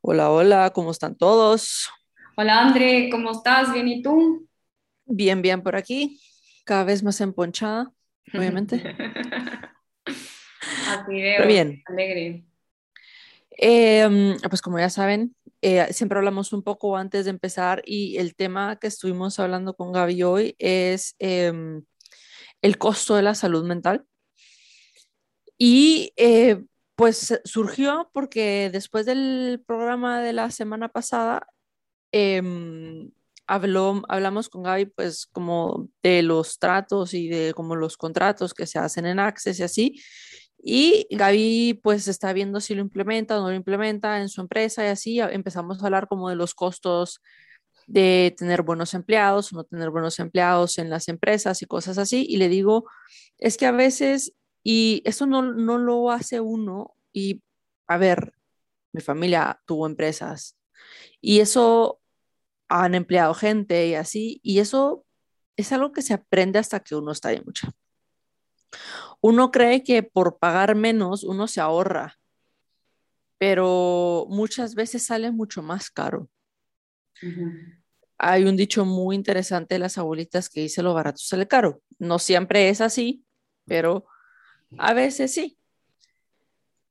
Hola, hola, ¿cómo están todos? Hola André, ¿cómo estás? ¿Bien y tú? Bien, bien por aquí, cada vez más emponchada, obviamente. Así Pero veo, bien, alegre. Em, pues como ya saben, eh, siempre hablamos un poco antes de empezar y el tema que estuvimos hablando con Gaby hoy es em, el costo de la salud mental. Y eh, pues surgió porque después del programa de la semana pasada, em, habló, hablamos con Gaby pues como de los tratos y de como los contratos que se hacen en Access y así. Y Gaby pues está viendo si lo implementa o no lo implementa en su empresa y así empezamos a hablar como de los costos de tener buenos empleados o no tener buenos empleados en las empresas y cosas así. Y le digo, es que a veces, y eso no, no lo hace uno, y a ver, mi familia tuvo empresas y eso han empleado gente y así, y eso es algo que se aprende hasta que uno está ahí mucho. Uno cree que por pagar menos uno se ahorra, pero muchas veces sale mucho más caro. Hay un dicho muy interesante de las abuelitas que dice lo barato sale caro. No siempre es así, pero a veces sí.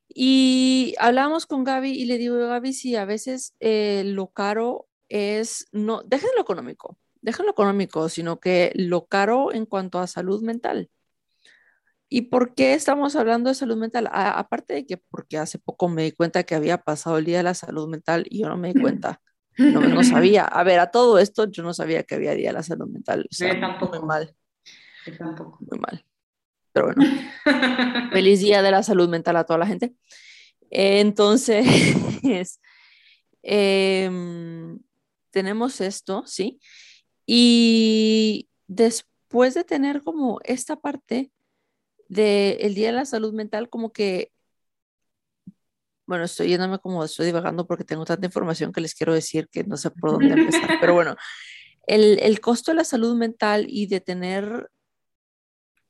Y hablamos con Gaby y le digo, Gaby, sí, a veces eh, lo caro es, no, dejen lo económico, dejen lo económico, sino que lo caro en cuanto a salud mental. ¿Y por qué estamos hablando de salud mental? A- aparte de que porque hace poco me di cuenta que había pasado el Día de la Salud Mental y yo no me di cuenta, no, no sabía. A ver, a todo esto yo no sabía que había Día de la Salud Mental, o sea, yo muy tampoco, mal, yo tampoco. muy mal. Pero bueno, feliz Día de la Salud Mental a toda la gente. Entonces, em, tenemos esto, ¿sí? Y después de tener como esta parte del Día de la Salud Mental, como que, bueno, estoy yéndome como estoy divagando porque tengo tanta información que les quiero decir que no sé por dónde empezar, pero bueno, el, el costo de la salud mental y de tener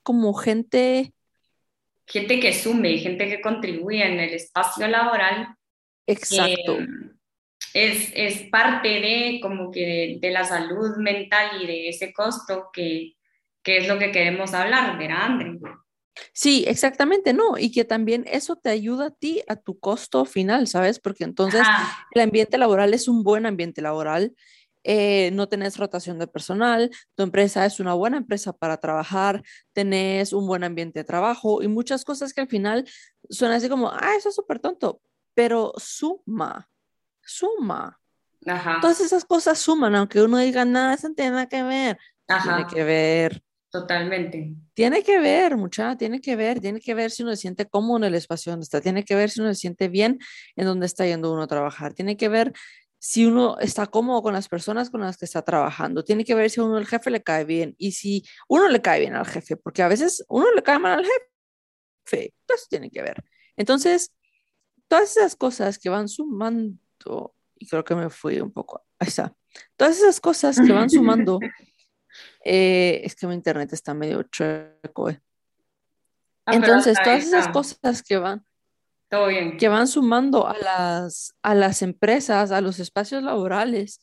como gente, Gente que sume, gente que contribuye en el espacio laboral, eh, exacto, es, es parte de como que de, de la salud mental y de ese costo que, que es lo que queremos hablar, ¿verdad, André? sí, exactamente, no, y que también eso te ayuda a ti, a tu costo final, ¿sabes? Porque entonces el ambiente laboral es un buen ambiente laboral. Eh, no tenés rotación de personal, tu empresa es una buena empresa para trabajar, tenés un buen ambiente de trabajo y muchas cosas que al final suenan así como, ah, eso es súper tonto, pero suma, suma. ajá, Todas esas cosas suman, aunque uno diga, nada, eso no tiene nada que ver. Tiene ajá, que ver, totalmente. tiene que ver, mucha, tiene que ver, tiene que ver si uno se siente cómodo en el espacio donde está, tiene que ver si uno se siente bien en donde está yendo uno a trabajar, tiene que ver si uno está cómodo con las personas con las que está trabajando, tiene que ver si a uno el jefe le cae bien y si uno le cae bien al jefe, porque a veces uno le cae mal al jefe, eso tiene que ver. Entonces, todas esas cosas que van sumando, y creo que me fui un poco, ahí está, todas esas cosas que van sumando, eh, es que mi internet está medio chueco, eh. Ah, Entonces, todas esas cosas que van, que van sumando a las, a las empresas, a los espacios laborales,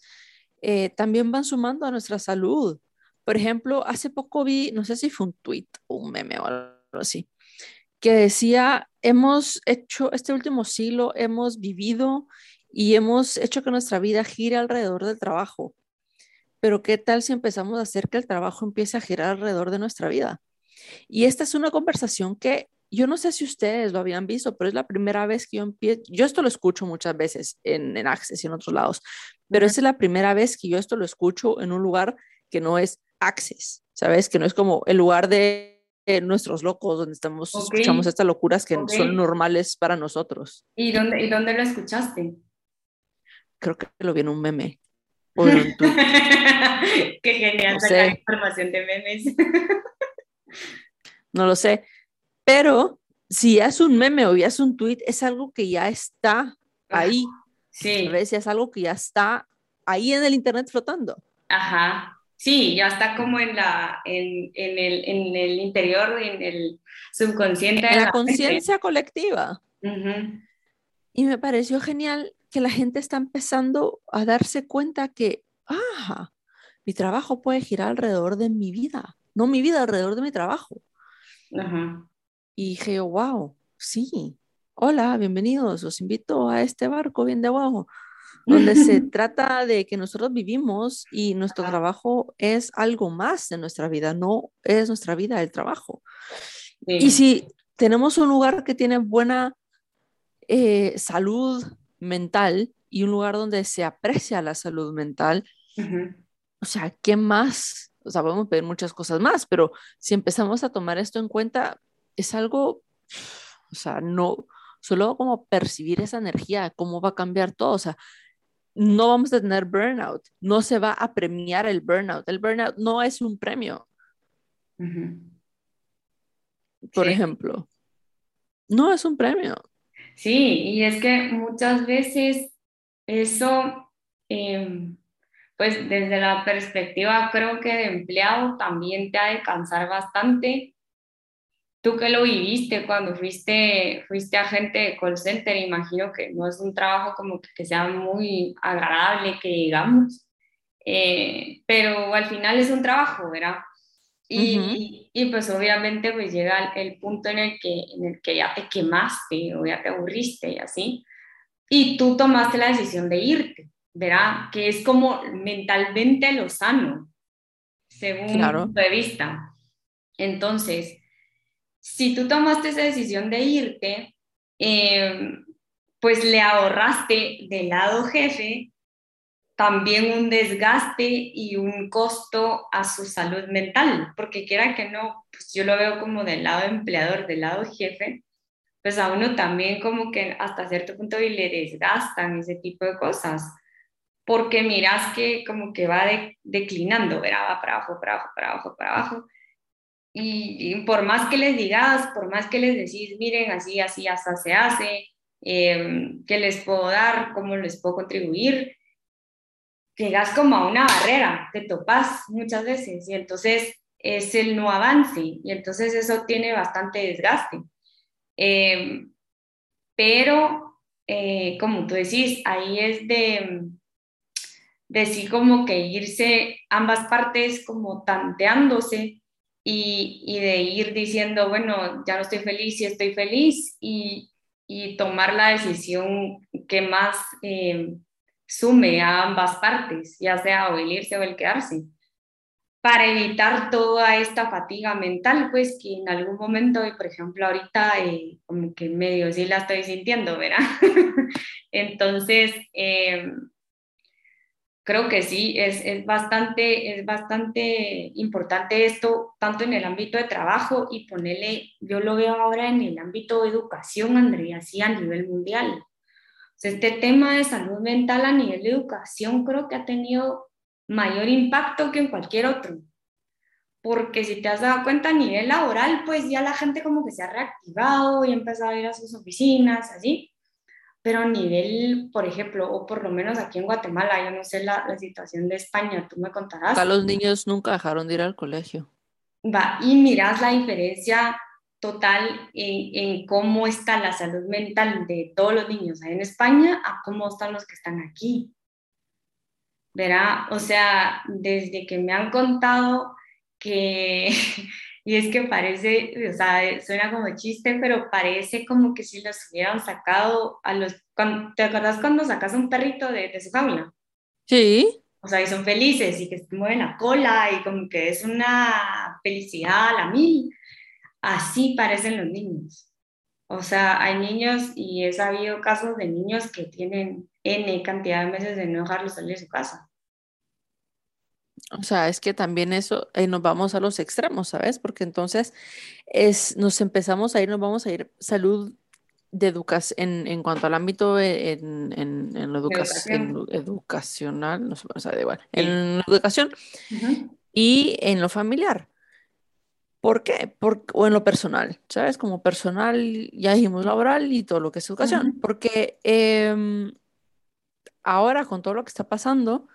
eh, también van sumando a nuestra salud. Por ejemplo, hace poco vi, no sé si fue un tweet un meme o algo así, que decía, hemos hecho, este último siglo hemos vivido y hemos hecho que nuestra vida gire alrededor del trabajo. Pero ¿qué tal si empezamos a hacer que el trabajo empiece a girar alrededor de nuestra vida? Y esta es una conversación que yo no sé si ustedes lo habían visto, pero es la primera vez que yo empiezo, yo esto lo escucho muchas veces en, en Access y en otros lados, pero es la primera vez que yo esto lo escucho en un lugar que no es Access, ¿sabes? Que no es como el lugar de de nuestros locos, donde estamos, escuchamos estas locuras que son normales para nosotros. ¿Y dónde, y dónde lo escuchaste? Creo que lo vi en un meme o en un tweet, Qué genial no sacar información de memes. no lo sé, pero si es un meme o ya es un tweet, es algo que ya está Ajá, ahí, sí. Ya es algo que ya está ahí en el internet flotando, ajá. Sí, ya está como en la, en, en el, en el interior, en el subconsciente en la conciencia colectiva. Ujú. Y me pareció genial que la gente está empezando a darse cuenta que, ah, mi trabajo puede girar alrededor de mi vida, no mi vida alrededor de mi trabajo. Y dije, wow, sí, hola, bienvenidos, os invito a este barco bien de abajo, donde se trata de que nosotros vivimos y nuestro trabajo es algo más de nuestra vida, no es nuestra vida el trabajo. Y si tenemos un lugar que tiene buena eh, salud mental y un lugar donde se aprecia la salud mental, o sea, ¿qué más? O sea, podemos pedir muchas cosas más, pero si empezamos a tomar esto en cuenta, es algo, o sea, no, solo como percibir esa energía, cómo va a cambiar todo, o sea, no vamos a tener burnout, no se va a premiar el burnout, el burnout no es un premio. Por ejemplo, no es un premio. Sí, y es que muchas veces eso, em, pues desde la perspectiva creo que de empleado también te ha de cansar bastante. Tú que lo viviste cuando fuiste, fuiste agente de call center, imagino que no es un trabajo como que, sea muy agradable, que digamos, eh, pero al final es un trabajo, ¿verdad? Y, y, pues obviamente pues llega el, punto en el, que, en el que ya te quemaste o ya te aburriste y así. Y tú tomaste la decisión de irte, ¿verdad? Que es como mentalmente lo sano, según mi punto de vista. Entonces, si tú tomaste esa decisión de irte, em, pues le ahorraste del lado jefe también un desgaste y un costo a su salud mental, porque quiera que no, pues yo lo veo como del lado empleador, del lado jefe, pues a uno también como que hasta cierto punto le desgastan ese tipo de cosas, porque miras que como que va declinando, ¿verdad? va para abajo, para abajo, para abajo, para abajo. Y, por más que les digas, por más que les decís, miren, así, así, hasta se hace, eh, ¿qué les puedo dar? ¿Cómo les puedo contribuir? llegas como a una barrera, te topas muchas veces y entonces es el no avance y entonces eso tiene bastante desgaste. Eh, pero, eh, como tú decís, ahí es de, de sí como que irse ambas partes como tanteándose y, y, de ir diciendo, bueno, ya no estoy feliz y estoy feliz y, y tomar la decisión que más... Eh, sume a ambas partes, ya sea o el irse o el quedarse, para evitar toda esta fatiga mental, pues que en algún momento, por ejemplo, ahorita eh, como que medio sí la estoy sintiendo, ¿verdad? Entonces, eh, creo que sí, es, es, bastante, es bastante importante esto, tanto en el ámbito de trabajo y ponerle, yo lo veo ahora en el ámbito de educación, Andrea, así a nivel mundial este tema de salud mental a nivel de educación creo que ha tenido mayor impacto que en cualquier otro. Porque si te has dado cuenta a nivel laboral, pues ya la gente como que se ha reactivado y ha empezado a ir a sus oficinas, así. Pero a nivel, por ejemplo, o por lo menos aquí en Guatemala, yo no sé la, la situación de España, tú me contarás. Acá los niños nunca dejaron de ir al colegio. Va, y miras la diferencia total en, cómo está la salud mental de todos los niños en España a cómo están los que están aquí. Verá, o sea, desde que me han contado que, y es que parece, o sea, suena como chiste, pero parece como que si los hubieran sacado a los, ¿te acuerdas cuando sacas un perrito de, de su jaula? Sí. O sea, y son felices y que mueven la cola y como que es una felicidad a la mil así parecen los niños. O sea, hay niños y he sabido casos de niños que tienen N cantidad de meses de no dejarlos salir de su casa. O sea, es que también eso, eh, nos vamos a los extremos, ¿sabes? Porque entonces es, nos empezamos a ir, nos vamos a ir salud de educación, en, en, cuanto al ámbito en, en, en, educación. educacional, no sé, o sea, igual, en la educación y en lo familiar. ¿Por qué? o en lo personal, ¿sabes? Como personal, ya dijimos laboral y todo lo que es educación. Porque em, ahora con todo lo que está pasando,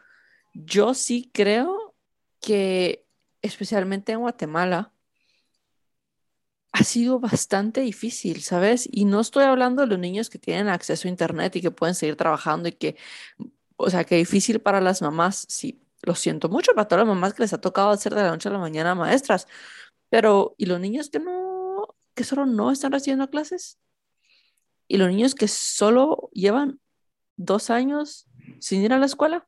yo sí creo que, especialmente en Guatemala, ha sido bastante difícil, ¿sabes? Y no estoy hablando de los niños que tienen acceso a Internet y que pueden seguir trabajando y que, o sea, que difícil para las mamás, sí, lo siento mucho para todas las mamás que les ha tocado hacer de la noche a la mañana maestras, pero ¿y los niños que no, que solo no están recibiendo clases? ¿Y los niños que solo llevan dos años sin ir a la escuela?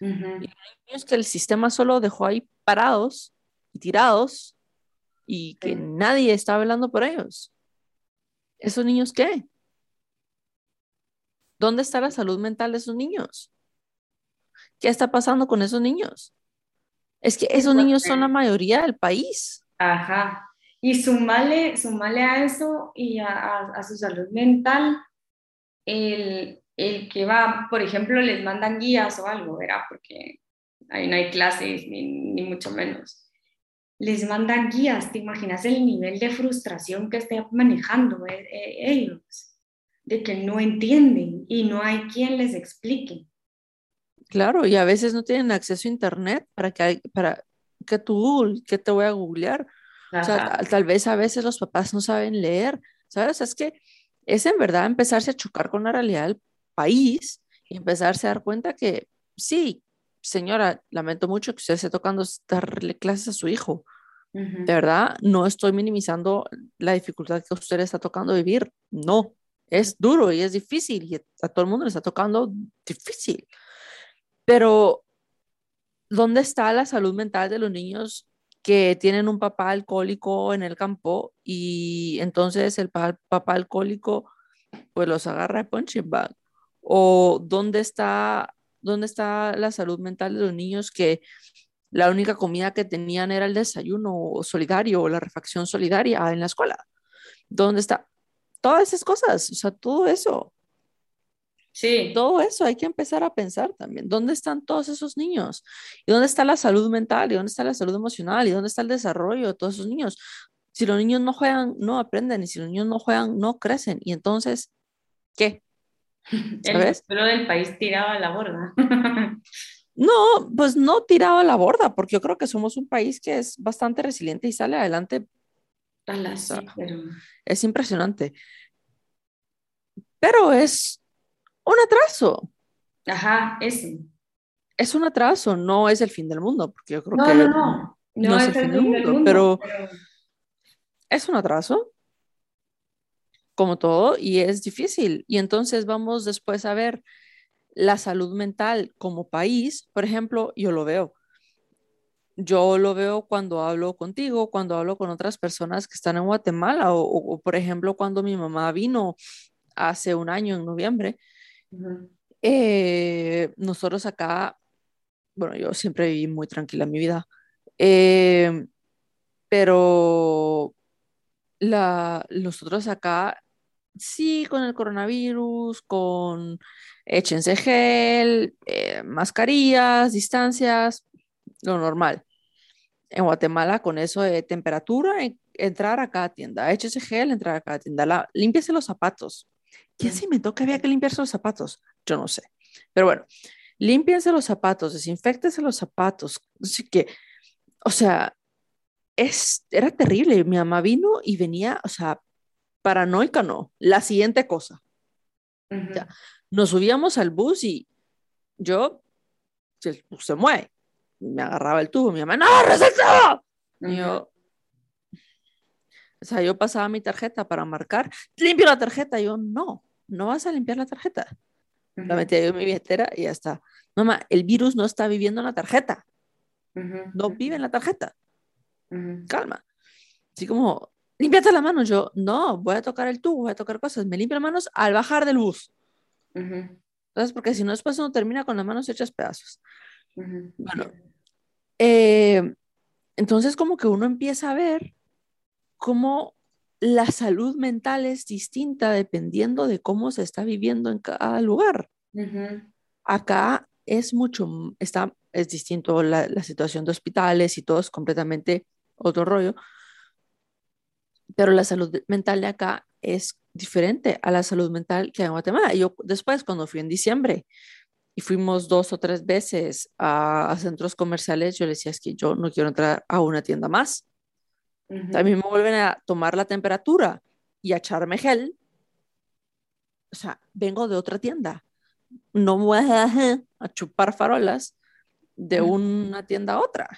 ¿Y los niños que el sistema solo dejó ahí parados y tirados y que nadie está hablando por ellos. ¿Esos niños qué? ¿Dónde está la salud mental de esos niños? ¿Qué está pasando con esos niños? Es que esos niños son la mayoría del país. Ajá. Y sumale, sumale a eso y a, su salud mental el, el, que va, por ejemplo, les mandan guías o algo, ¿verdad? Porque ahí no hay clases, ni, ni mucho menos les mandan guías, ¿te imaginas el nivel de frustración que estén manejando eh, eh, ellos? De que no entienden y no hay quien les explique. Claro, y a veces no tienen acceso a internet para que, para que tú, que te voy a googlear. O sea, tal vez a veces los papás no saben leer, ¿sabes? Es que es en verdad empezarse a chocar con la realidad país y empezarse a dar cuenta que sí, señora, lamento mucho que usted esté tocando darle clases a su hijo. De verdad, no estoy minimizando la dificultad que usted está tocando vivir. No, es duro y es difícil y a todo el mundo le está tocando difícil. Pero, ¿dónde está la salud mental de los niños que tienen un papá alcohólico en el campo y entonces el papá alcohólico pues los agarra de punching bag? ¿O dónde está ¿Dónde está la salud mental de los niños que la única comida que tenían era el desayuno solidario o la refacción solidaria en la escuela? ¿Dónde está? Todas esas cosas, o sea, todo eso. Sí. Todo eso hay que empezar a pensar también. ¿Dónde están todos esos niños? ¿Y dónde está la salud mental? ¿Y dónde está la salud emocional? ¿Y dónde está el desarrollo de todos esos niños? Si los niños no juegan, no aprenden. Y si los niños no juegan, no crecen. Y entonces, ¿qué? El suelo del país tiraba a la borda. no, pues no tiraba a la borda, porque yo creo que somos un país que es bastante resiliente y sale adelante. Es impresionante. Pero es un atraso. Ajá, es. Es un atraso, no es el fin del mundo, porque yo creo que no, no, no, es, el fin, del mundo, pero es un atraso como todo, y es difícil. Y entonces vamos después a ver la salud mental como país. Por ejemplo, yo lo veo. Yo lo veo cuando hablo contigo, cuando hablo con otras personas que están en Guatemala, o, por ejemplo, cuando mi mamá vino hace un año, en noviembre. Eh, nosotros acá, bueno, yo siempre viví muy tranquila en mi vida, eh, pero la, nosotros acá sí, con el coronavirus, con échense gel, eh, mascarillas, distancias, lo normal. En Guatemala, con eso de temperatura, entrar a cada tienda, échese gel, entrar a cada tienda, la, límpiese los zapatos. ¿Quién se inventó que había que limpiarse los zapatos? Yo no sé. Pero bueno, límpiense los zapatos, desinfectense los zapatos. Así que, o sea, es, era terrible. Mi mamá vino y venía, o sea, paranoica no. La siguiente cosa. nos subíamos al bus y yo, el bus se mueve. Me agarraba el tubo, mi mamá, ¡no, resaltado! Y yo, o sea, yo pasaba mi tarjeta para marcar, limpio la tarjeta. Y yo, no, no vas a limpiar la tarjeta. La metía yo en mi billetera y ya está. Mamá, el virus no está viviendo en la tarjeta. No vive en la tarjeta. Calma. Así como, límpiate la mano. Yo, no, voy a tocar el tubo, voy a tocar cosas. Me limpio las manos al bajar del bus. Entonces, porque si no, después uno termina con las manos hechas pedazos. Bueno, eh, entonces como que uno empieza a ver cómo la salud mental es distinta dependiendo de cómo se está viviendo en cada lugar. Acá es mucho, está, es distinto la, la, situación de hospitales y todo es completamente otro rollo, pero la salud mental de acá es diferente a la salud mental que hay en Guatemala. Yo después, cuando fui en diciembre y fuimos dos o tres veces a, centros comerciales, yo le decía, es que yo no quiero entrar a una tienda más. También me vuelven a tomar la temperatura y a echarme gel. O sea, vengo de otra tienda. No voy a, a chupar farolas de una tienda a otra.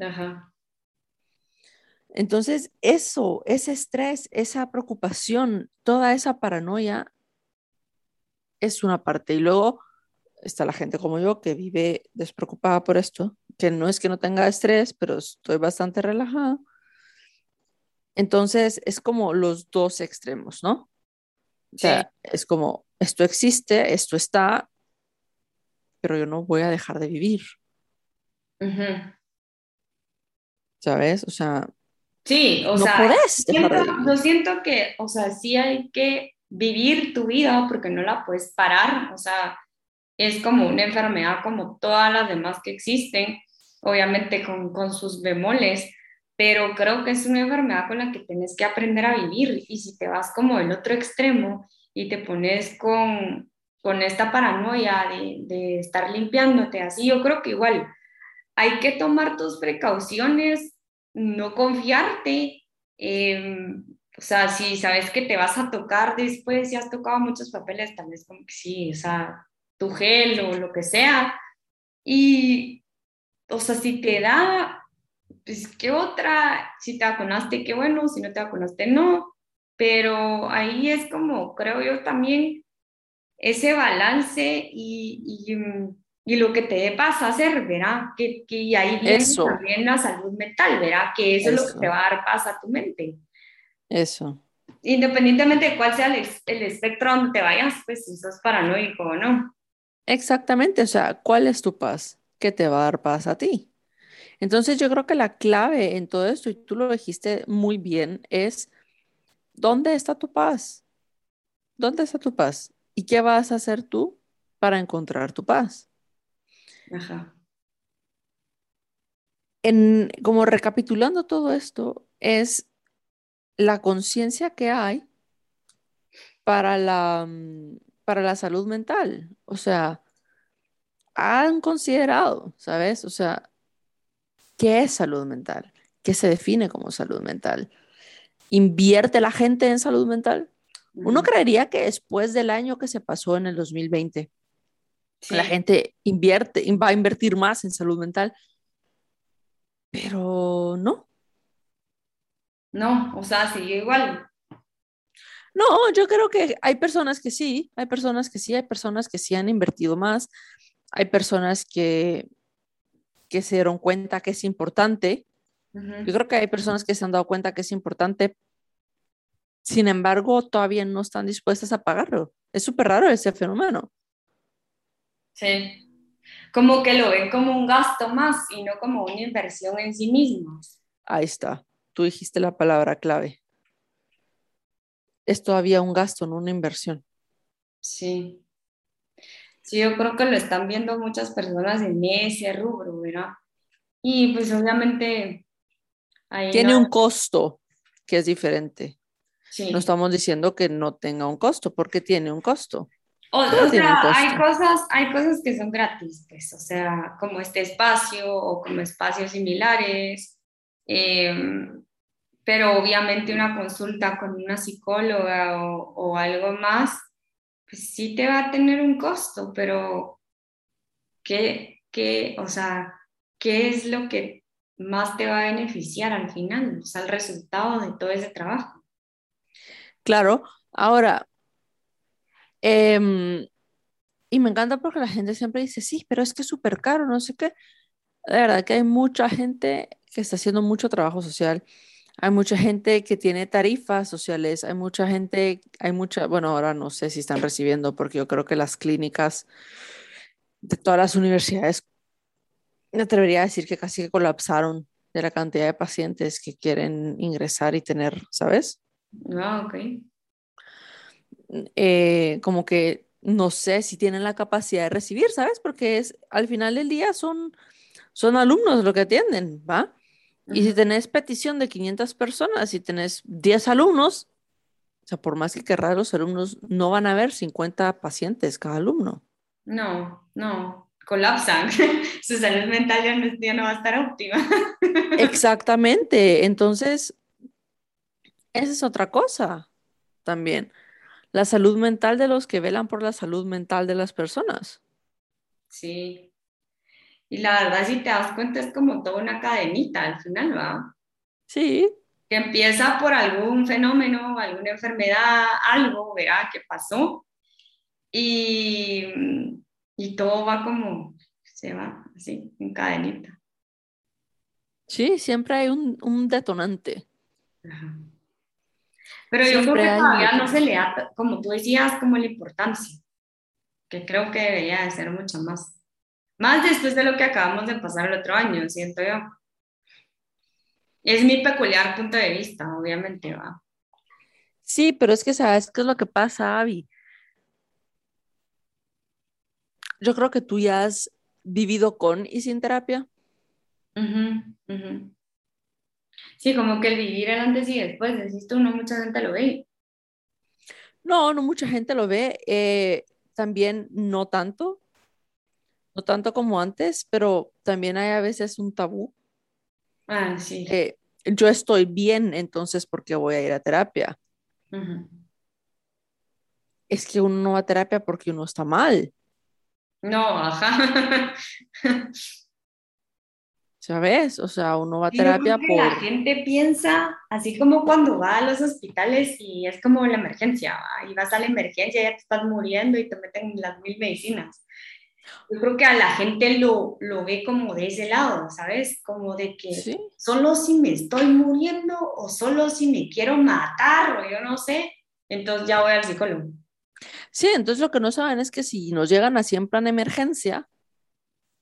Ajá. Entonces, eso, ese estrés, esa preocupación, toda esa paranoia es una parte. Y luego está la gente como yo que vive despreocupada por esto, que no es que no tenga estrés, pero estoy bastante relajada. Entonces, es como los dos extremos, ¿no? O sea, es como, esto existe, esto está, pero yo no voy a dejar de vivir. ¿Sabes? O sea, Sí, o sea, yo siento que, o sea, sí hay que vivir tu vida porque no la puedes parar, o sea, es como una enfermedad como todas las demás que existen, obviamente con, con sus bemoles, pero creo que es una enfermedad con la que tienes que aprender a vivir. Y si te vas como del otro extremo y te pones con, con esta paranoia de, de estar limpiándote así, yo creo que igual hay que tomar tus precauciones no confiarte. Em, o sea, si sabes que te vas a tocar después, si has tocado muchos papeles, tal vez como que sí, o sea, tu gel o lo que sea. Y, o sea, si te da, pues qué otra, si te vacunaste, qué bueno, si no te vacunaste, no. Pero ahí es como, creo yo también, ese balance y, y mm, y lo que te pasa a hacer, ¿verdad? Que, que ahí viene también la salud mental, ¿verdad? Que eso, es lo que te va a dar paz a tu mente. Eso. Independientemente de cuál sea el, el espectro donde te vayas, pues si sos paranoico o no. Exactamente, o sea, ¿cuál es tu paz? ¿Qué te va a dar paz a ti? Entonces yo creo que la clave en todo esto, y tú lo dijiste muy bien, es ¿dónde está tu paz? ¿Dónde está tu paz? ¿Y qué vas a hacer tú para encontrar tu paz? Ajá. En, como recapitulando todo esto, es la conciencia que hay para la, para la salud mental. O sea, han considerado, ¿sabes? O sea, ¿qué es salud mental? ¿Qué se define como salud mental? ¿Invierte la gente en salud mental? Uno creería que después del año que se pasó en el 2020, la gente invierte, va a invertir más en salud mental, pero no. No, o sea, sigue igual. No, yo creo que hay personas que sí, hay personas que sí, hay personas que sí han invertido más, hay personas que, que se dieron cuenta que es importante. Yo creo que hay personas que se han dado cuenta que es importante, sin embargo, todavía no están dispuestas a pagarlo. Es súper raro ese fenómeno. Sí. Como que lo ven como un gasto más y no como una inversión en sí mismos. Ahí está. Tú dijiste la palabra clave. Es todavía un gasto, no una inversión. Sí. Sí, yo creo que lo están viendo muchas personas en ese rubro, ¿verdad? Y pues obviamente... Tiene un costo que es diferente. No estamos diciendo que no tenga un costo, porque tiene un costo. O, sea, hay cosas, hay cosas que son gratis, pues, o sea, como este espacio o como espacios similares, em, pero obviamente una consulta con una psicóloga o, o, algo más, pues sí te va a tener un costo, pero ¿qué, qué, o sea, ¿qué es lo que más te va a beneficiar al final? O sea, el resultado de todo ese trabajo. Claro, ahora, Em, y me encanta porque la gente siempre dice, sí, pero es que es súper caro, no sé qué. De verdad que hay mucha gente que está haciendo mucho trabajo social. Hay mucha gente que tiene tarifas sociales, hay mucha gente, hay mucha, bueno, ahora no sé si están recibiendo, porque yo creo que las clínicas de todas las universidades, me atrevería a decir que casi que colapsaron de la cantidad de pacientes que quieren ingresar y tener, ¿sabes? Ah, ok. Eh, como que no sé si tienen la capacidad de recibir, ¿sabes? Porque es, al final del día son, son alumnos lo que atienden, ¿va? Y si tenés petición de 500 personas, si tenés 10 alumnos, o sea, por más que querrás los alumnos, no van a haber 50 pacientes cada alumno. No, no, colapsan, su salud mental ya no, ya no va a estar óptima. Exactamente, entonces, esa es otra cosa también. La salud mental de los que velan por la salud mental de las personas. Sí. Y la verdad, si te das cuenta, es como toda una cadenita al final, ¿va? Sí. Que empieza por algún fenómeno, alguna enfermedad, algo, ¿verdad? Que pasó. Y, y todo va como, se va así, en cadenita. Sí, siempre hay un, un detonante. Pero yo creo que todavía no se le da, como tú decías, como la importancia, que creo que debería de ser mucho más. Más después de lo que acabamos de pasar el otro año, siento yo. Es mi peculiar punto de vista, obviamente, va. Sí, pero es que sabes qué es lo que pasa, Avi. Yo creo que tú ya has vivido con y sin terapia. Sí, como que el vivir el antes y después, decís tú, no mucha gente lo ve. No, no mucha gente lo ve. Eh, también no tanto, no tanto como antes, pero también hay a veces un tabú. Ah, sí. yo estoy bien, entonces, ¿por qué voy a ir a terapia? Es que uno no va a terapia porque uno está mal. No, ajá. ¿Sabes? O sea, uno va a terapia por... La gente piensa, así como cuando va a los hospitales y es como la emergencia, y vas a la emergencia y ya te estás muriendo y te meten las mil medicinas. Yo creo que a la gente lo, lo ve como de ese lado, ¿sabes? Como de que solo si me estoy muriendo o solo si me quiero matar o yo no sé, entonces ya voy al psicólogo. Sí, entonces lo que no saben es que si nos llegan así en plan emergencia,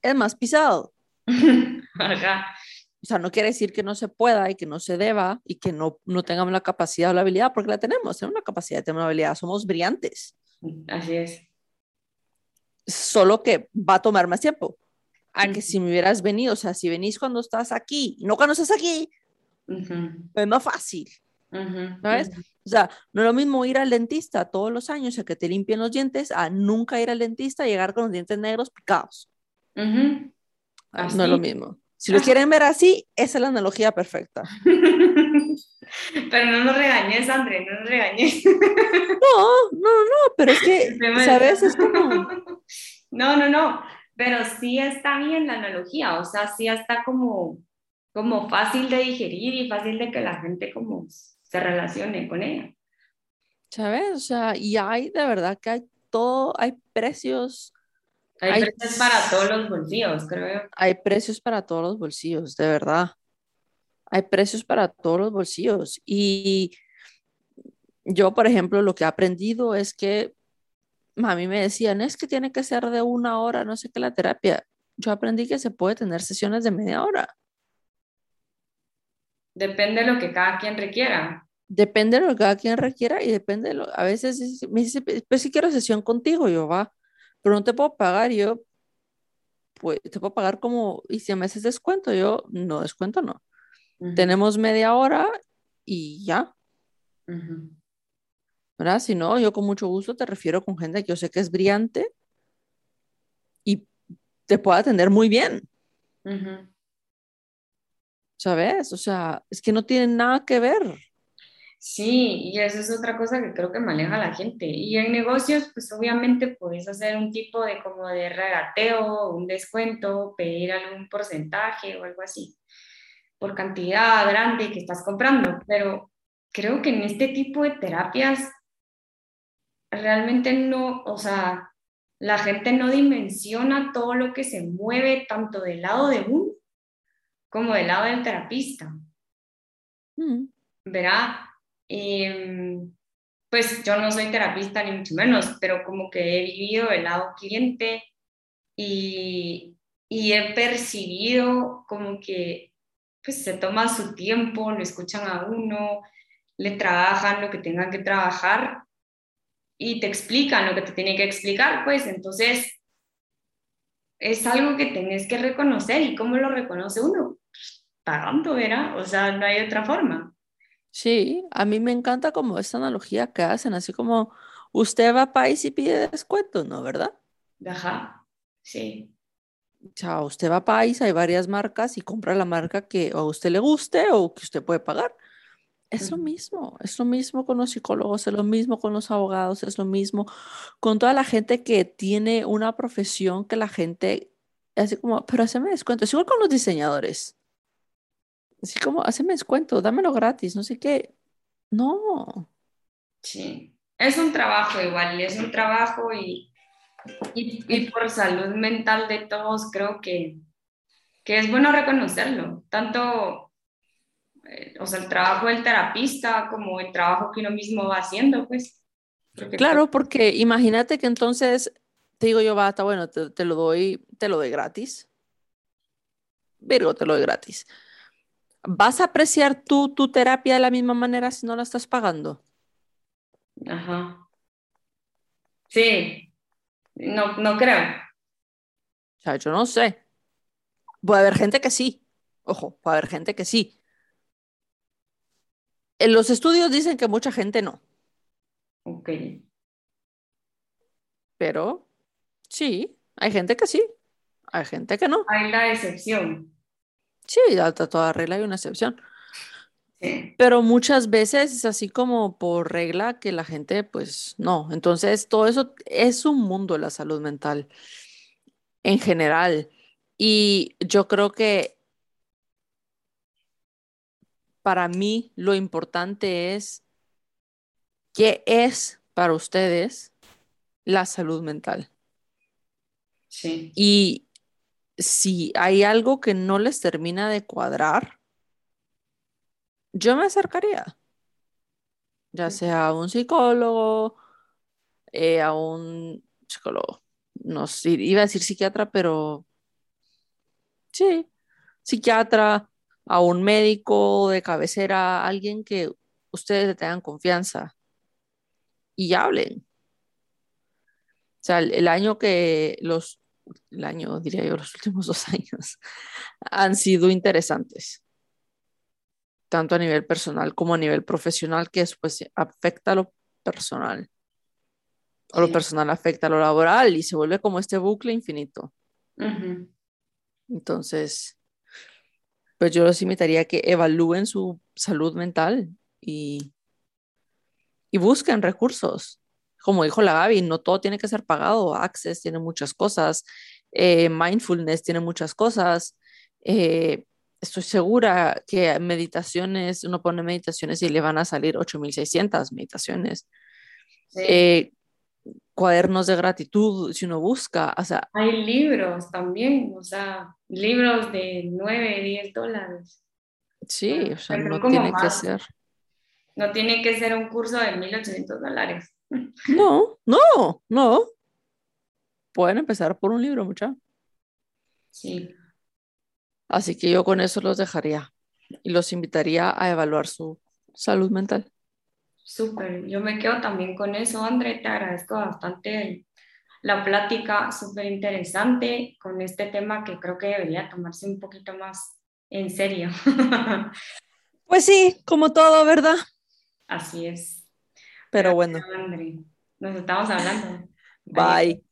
es más pisado. O sea, no quiere decir que no se pueda y que no se deba y que no, no tengamos la capacidad o la habilidad, porque la tenemos, tenemos la capacidad, tenemos la habilidad, somos brillantes. Así es. Solo que va a tomar más tiempo. A que si me hubieras venido, o sea, si venís cuando estás aquí, no cuando estás aquí, es más fácil. ¿Sabes? O sea, no es lo mismo ir al dentista todos los años a que te limpien los dientes a nunca ir al dentista y llegar con los dientes negros picados. No es lo mismo. Si lo quieren ver así, esa es la analogía perfecta. Pero no nos regañes, André, no nos regañes. No, no, no, pero es que, ¿sabes? Es como... No, no, no, pero sí está bien la analogía, o sea, sí está como, como fácil de digerir y fácil de que la gente como se relacione con ella. ¿Sabes? O sea, y hay de verdad que hay todo, hay precios. Hay, precios para todos los bolsillos, creo yo. Hay precios para todos los bolsillos, de verdad. Hay precios para todos los bolsillos. Y yo, por ejemplo, lo que he aprendido es que a mí me decían, es que tiene que ser de una hora, no sé qué, la terapia. Yo aprendí que se puede tener sesiones de media hora. Depende de lo que cada quien requiera. Depende de lo que cada quien requiera y depende de lo, a veces me dice, pues si quiero sesión contigo, yo va, pero no te puedo pagar, yo, pues te puedo pagar como, y si me haces descuento, yo, no, descuento no. Tenemos media hora y ya. ¿Verdad? Si no, yo con mucho gusto te refiero con gente que yo sé que es brillante y te puede atender muy bien. ¿sabes? O sea, es que no tienen nada que ver. Sí, y eso es otra cosa que creo que maneja la gente. Y en negocios, pues obviamente puedes hacer un tipo de como de regateo, un descuento, pedir algún porcentaje o algo así, por cantidad grande que estás comprando. Pero creo que en este tipo de terapias realmente no, o sea, la gente no dimensiona todo lo que se mueve tanto del lado de uno como del lado del terapista. Mm. ¿Verdad? Em, pues yo no soy terapista ni mucho menos, pero como que he vivido el lado cliente y, y he percibido como que pues se toma su tiempo, lo escuchan a uno, le trabajan lo que tengan que trabajar y te explican lo que te tienen que explicar, pues entonces es algo que tenés que reconocer y cómo lo reconoce uno pagando, ¿verdad? O sea, no hay otra forma. Sí, a mí me encanta como esta analogía que hacen, así como usted va a país y pide descuento, ¿no? ¿Verdad? Ajá, sí. O sea, usted va a país, hay varias marcas y compra la marca que a usted le guste o que usted puede pagar. Es lo mismo, es lo mismo con los psicólogos, es lo mismo con los abogados, es lo mismo con toda la gente que tiene una profesión que la gente, así como, pero haceme descuento, es igual con los diseñadores. Así como, haceme descuento, dámelo gratis, no sé qué. No. Sí, es un trabajo igual, es un trabajo y, y, por salud mental de todos creo que, que es bueno reconocerlo, tanto eh, o sea, el trabajo del terapista como el trabajo que uno mismo va haciendo, pues. claro, porque imagínate que entonces te digo yo, basta, bueno, te, lo doy, te lo doy gratis. Virgo, te lo doy gratis. ¿Vas a apreciar tú tu terapia de la misma manera si no la estás pagando? Ajá. Sí, no, no creo. O sea, yo no sé. Puede haber gente que sí. Ojo, puede haber gente que sí. En los estudios dicen que mucha gente no. Ok. Pero sí, hay gente que sí, hay gente que no. Hay la excepción. Sí, alta toda regla hay una excepción. Sí. Pero muchas veces es así como por regla que la gente, pues no. Entonces, todo eso es un mundo la salud mental en general. Y yo creo que para mí lo importante es qué es para ustedes la salud mental. Sí. Y si hay algo que no les termina de cuadrar, yo me acercaría, ya sea a un psicólogo, eh, a un psicólogo, no sé, iba a decir psiquiatra, pero sí, psiquiatra, a un médico de cabecera, alguien que ustedes le tengan confianza y hablen. O sea, el, año que los, el año, diría yo, los últimos dos años han sido interesantes, tanto a nivel personal como a nivel profesional, que después afecta a lo personal. O lo personal afecta a lo laboral y se vuelve como este bucle infinito. Entonces, pues yo los invitaría a que evalúen su salud mental y, y busquen recursos. Como dijo la Gaby, no todo tiene que ser pagado. Access tiene muchas cosas, eh, mindfulness tiene muchas cosas. Eh, estoy segura que meditaciones, uno pone meditaciones y le van a salir 8600 meditaciones. Eh, cuadernos de gratitud, si uno busca, o sea... Hay libros también, o sea, libros de 9, 10 dólares. Sí, o sea, no tiene que ser. No tiene que ser un curso de 1800 dólares. No, no, no. Pueden empezar por un libro, mucha. Sí. Así que yo con eso los dejaría y los invitaría a evaluar su salud mental. Súper, yo me quedo también con eso, André, te agradezco bastante la plática, súper interesante con este tema que creo que debería tomarse un poquito más en serio. Pues sí, como todo, ¿verdad? Así es. Pero bueno. Nos estamos hablando. Bye.